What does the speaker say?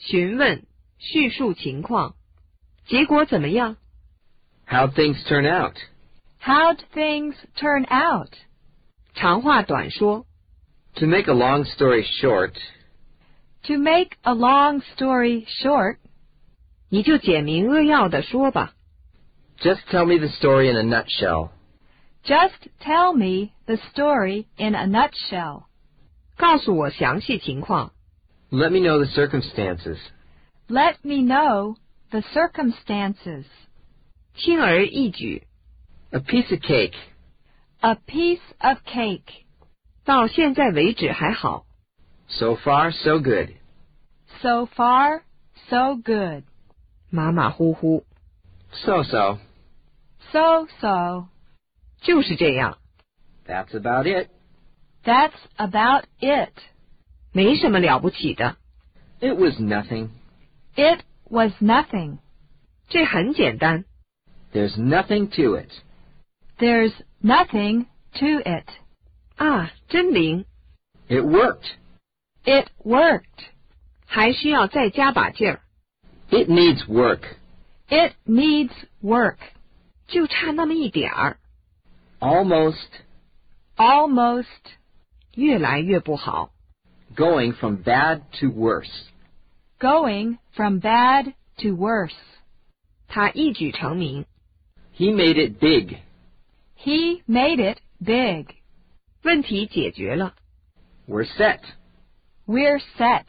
询问，叙述情况。结果怎么样？ How'd things turn out? How'd things turn out? 长话短说， To make a long story short, To make a long story short, 你就简明扼要的说吧。 just tell me the story in a nutshell. just tell me the story in a nutshell. 告诉我详细情况， Let me know the circumstances. Let me know the circumstances. 轻而易举。 A piece of cake. A piece of cake. 到现在为止还好， So far, so good. So far, so good. 马马虎虎， So so. So so. 就是这样， That's about it. That's about it. 没什么了不起的。 It was nothing. It was nothing. 这很简单， There's nothing to it. There's nothing to it. 啊，真灵， It worked. It worked. 还需要再加把劲儿， It needs work. It needs work. 就差那么一点儿， Almost Almost. 越来越不好。 going from bad to worse. Going from bad to worse. 他一举成名， He made it big. He made it big. 问题解决了。 We're set. We're set.